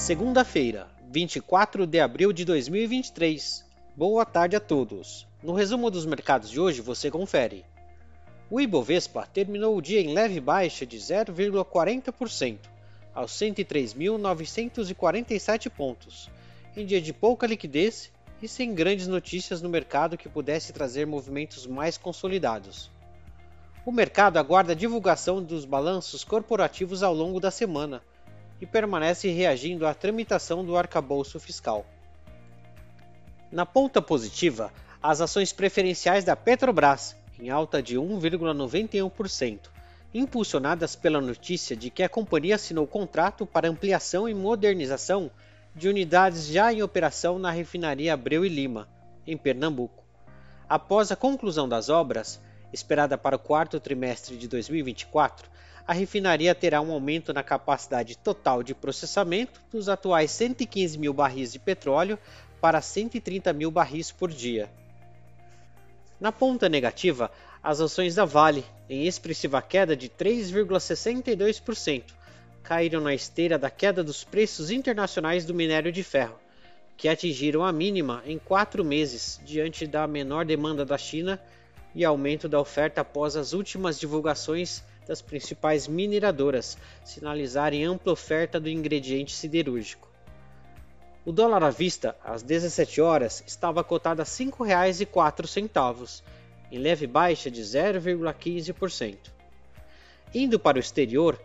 Segunda-feira, 24 de abril de 2023. Boa tarde a todos. No resumo dos mercados de hoje você confere. O Ibovespa terminou o dia em leve baixa de 0,40%, aos 103.947 pontos, em dia de pouca liquidez e sem grandes notícias no mercado que pudesse trazer movimentos mais consolidados. O mercado aguarda a divulgação dos balanços corporativos ao longo da semana e permanece reagindo à tramitação do arcabouço fiscal. Na ponta positiva, as ações preferenciais da Petrobras, em alta de 1,91%, impulsionadas pela notícia de que a companhia assinou contrato para ampliação e modernização de unidades já em operação na refinaria Abreu e Lima, em Pernambuco. Após a conclusão das obras, esperada para o quarto trimestre de 2024, a refinaria terá um aumento na capacidade total de processamento dos atuais 115 mil barris de petróleo para 130 mil barris por dia. Na ponta negativa, as ações da Vale, em expressiva queda de 3,62%, caíram na esteira da queda dos preços internacionais do minério de ferro, que atingiram a mínima em quatro meses diante da menor demanda da China e aumento da oferta após as últimas divulgações das principais mineradoras sinalizarem ampla oferta do ingrediente siderúrgico. O dólar à vista, às 17 horas, estava cotado a R$ 5,04, em leve baixa de 0,15%. Indo para o exterior,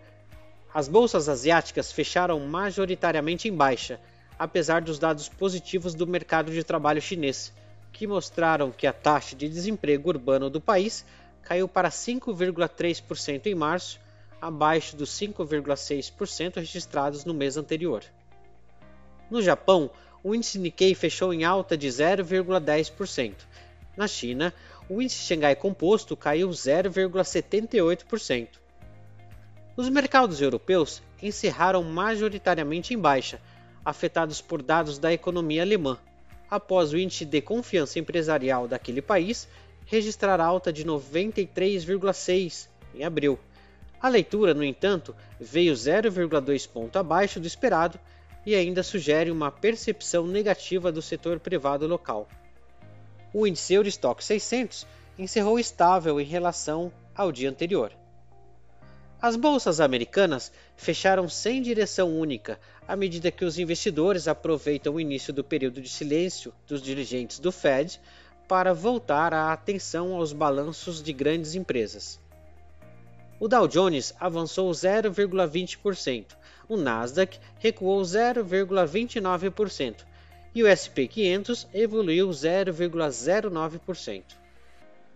as bolsas asiáticas fecharam majoritariamente em baixa, apesar dos dados positivos do mercado de trabalho chinês, que mostraram que a taxa de desemprego urbano do país caiu para 5,3% em março, abaixo dos 5,6% registrados no mês anterior. No Japão, o índice Nikkei fechou em alta de 0,10%. Na China, o índice Xangai Composto caiu 0,78%. Os mercados europeus encerraram majoritariamente em baixa, afetados por dados da economia alemã, após o índice de confiança empresarial daquele país registrar alta de 93,6 em abril. A leitura, no entanto, veio 0,2 ponto abaixo do esperado e ainda sugere uma percepção negativa do setor privado local. O índice Eurostock 600 encerrou estável em relação ao dia anterior. As bolsas americanas fecharam sem direção única à medida que os investidores aproveitam o início do período de silêncio dos dirigentes do Fed para voltar a atenção aos balanços de grandes empresas. O Dow Jones avançou 0,20%, o Nasdaq recuou 0,29% e o SP 500 evoluiu 0,09%.